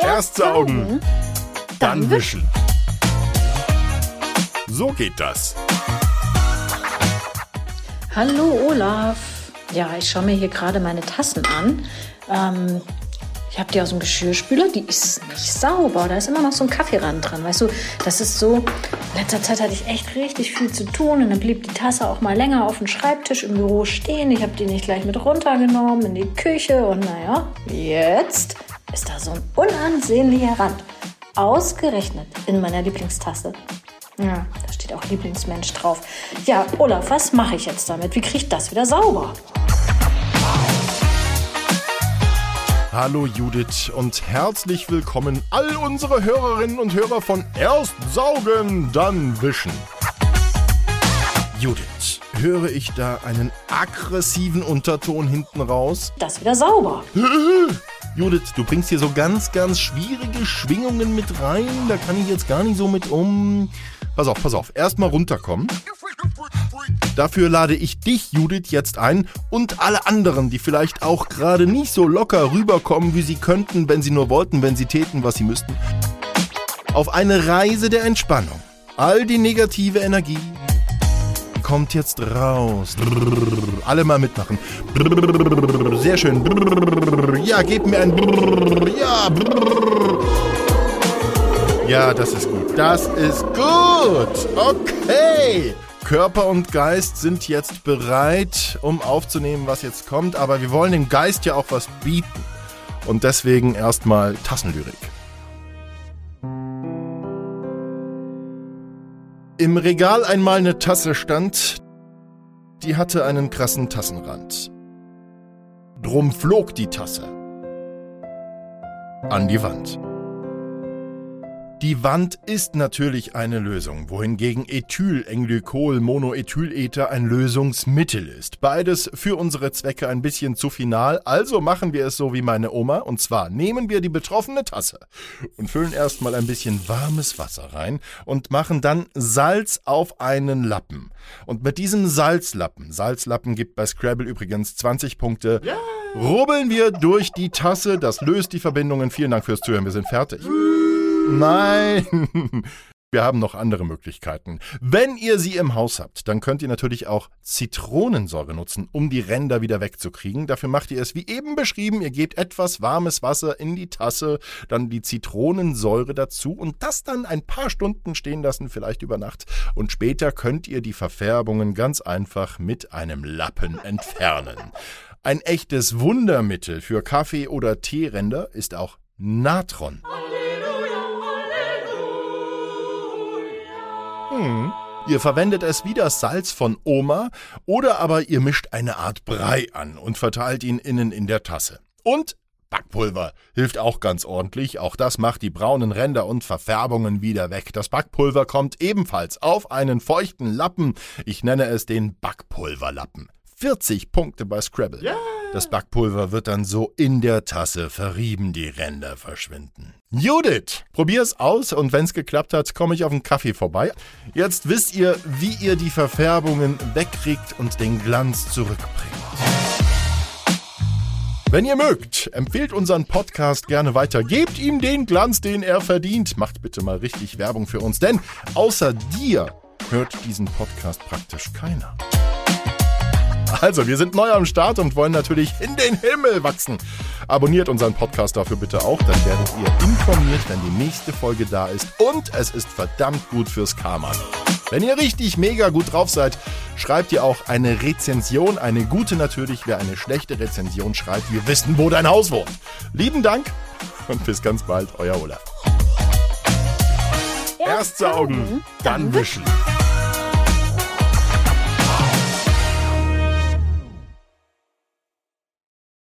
Erst saugen, dann wischen. So geht das. Hallo Olaf. Ja, ich schaue mir hier gerade meine Tassen an. Ähm, ich habe die aus dem Geschirrspüler, die ist nicht sauber. Da ist immer noch so ein Kaffeerand dran. Weißt du, das ist so. In letzter Zeit hatte ich echt richtig viel zu tun und dann blieb die Tasse auch mal länger auf dem Schreibtisch im Büro stehen. Ich habe die nicht gleich mit runtergenommen in die Küche und naja, jetzt ist da so ein unansehnlicher Rand. Ausgerechnet in meiner Lieblingstasse. Ja, da steht auch Lieblingsmensch drauf. Ja, Olaf, was mache ich jetzt damit? Wie kriege ich das wieder sauber? Hallo Judith und herzlich willkommen all unsere Hörerinnen und Hörer von Erst saugen, dann wischen. Judith, höre ich da einen aggressiven Unterton hinten raus? Das wieder sauber. Judith, du bringst hier so ganz, ganz schwierige Schwingungen mit rein. Da kann ich jetzt gar nicht so mit um. Pass auf, pass auf. Erstmal runterkommen. Dafür lade ich dich, Judith, jetzt ein und alle anderen, die vielleicht auch gerade nicht so locker rüberkommen, wie sie könnten, wenn sie nur wollten, wenn sie täten, was sie müssten, auf eine Reise der Entspannung. All die negative Energie kommt jetzt raus. Alle mal mitmachen. Sehr schön. Ja, gebt mir ein. Ja. Ja, das ist gut. Das ist gut. Okay. Körper und Geist sind jetzt bereit, um aufzunehmen, was jetzt kommt, aber wir wollen dem Geist ja auch was bieten. Und deswegen erstmal Tassenlyrik. Im Regal einmal eine Tasse stand, die hatte einen krassen Tassenrand. Drum flog die Tasse an die Wand. Die Wand ist natürlich eine Lösung, wohingegen Ethylenglykol Monoethylether ein Lösungsmittel ist. Beides für unsere Zwecke ein bisschen zu final, also machen wir es so wie meine Oma, und zwar nehmen wir die betroffene Tasse und füllen erstmal ein bisschen warmes Wasser rein und machen dann Salz auf einen Lappen. Und mit diesem Salzlappen, Salzlappen gibt bei Scrabble übrigens 20 Punkte, rubbeln wir durch die Tasse, das löst die Verbindungen. Vielen Dank fürs Zuhören, wir sind fertig. Nein! Wir haben noch andere Möglichkeiten. Wenn ihr sie im Haus habt, dann könnt ihr natürlich auch Zitronensäure nutzen, um die Ränder wieder wegzukriegen. Dafür macht ihr es wie eben beschrieben. Ihr gebt etwas warmes Wasser in die Tasse, dann die Zitronensäure dazu und das dann ein paar Stunden stehen lassen, vielleicht über Nacht. Und später könnt ihr die Verfärbungen ganz einfach mit einem Lappen entfernen. Ein echtes Wundermittel für Kaffee- oder Teeränder ist auch Natron. Hm. Ihr verwendet es wie das Salz von Oma oder aber ihr mischt eine Art Brei an und verteilt ihn innen in der Tasse. Und Backpulver hilft auch ganz ordentlich. Auch das macht die braunen Ränder und Verfärbungen wieder weg. Das Backpulver kommt ebenfalls auf einen feuchten Lappen. Ich nenne es den Backpulverlappen. 40 Punkte bei Scrabble. Yeah. Das Backpulver wird dann so in der Tasse verrieben, die Ränder verschwinden. Judith, probier's aus und wenn's geklappt hat, komme ich auf einen Kaffee vorbei. Jetzt wisst ihr, wie ihr die Verfärbungen wegkriegt und den Glanz zurückbringt. Wenn ihr mögt, empfehlt unseren Podcast gerne weiter. Gebt ihm den Glanz, den er verdient. Macht bitte mal richtig Werbung für uns, denn außer dir hört diesen Podcast praktisch keiner. Also, wir sind neu am Start und wollen natürlich in den Himmel wachsen. Abonniert unseren Podcast dafür bitte auch, dann werdet ihr informiert, wenn die nächste Folge da ist. Und es ist verdammt gut fürs Karma. Wenn ihr richtig mega gut drauf seid, schreibt ihr auch eine Rezension, eine gute natürlich. Wer eine schlechte Rezension schreibt, wir wissen, wo dein Haus wohnt. Lieben Dank und bis ganz bald, euer Olaf. Erst saugen, dann wischen.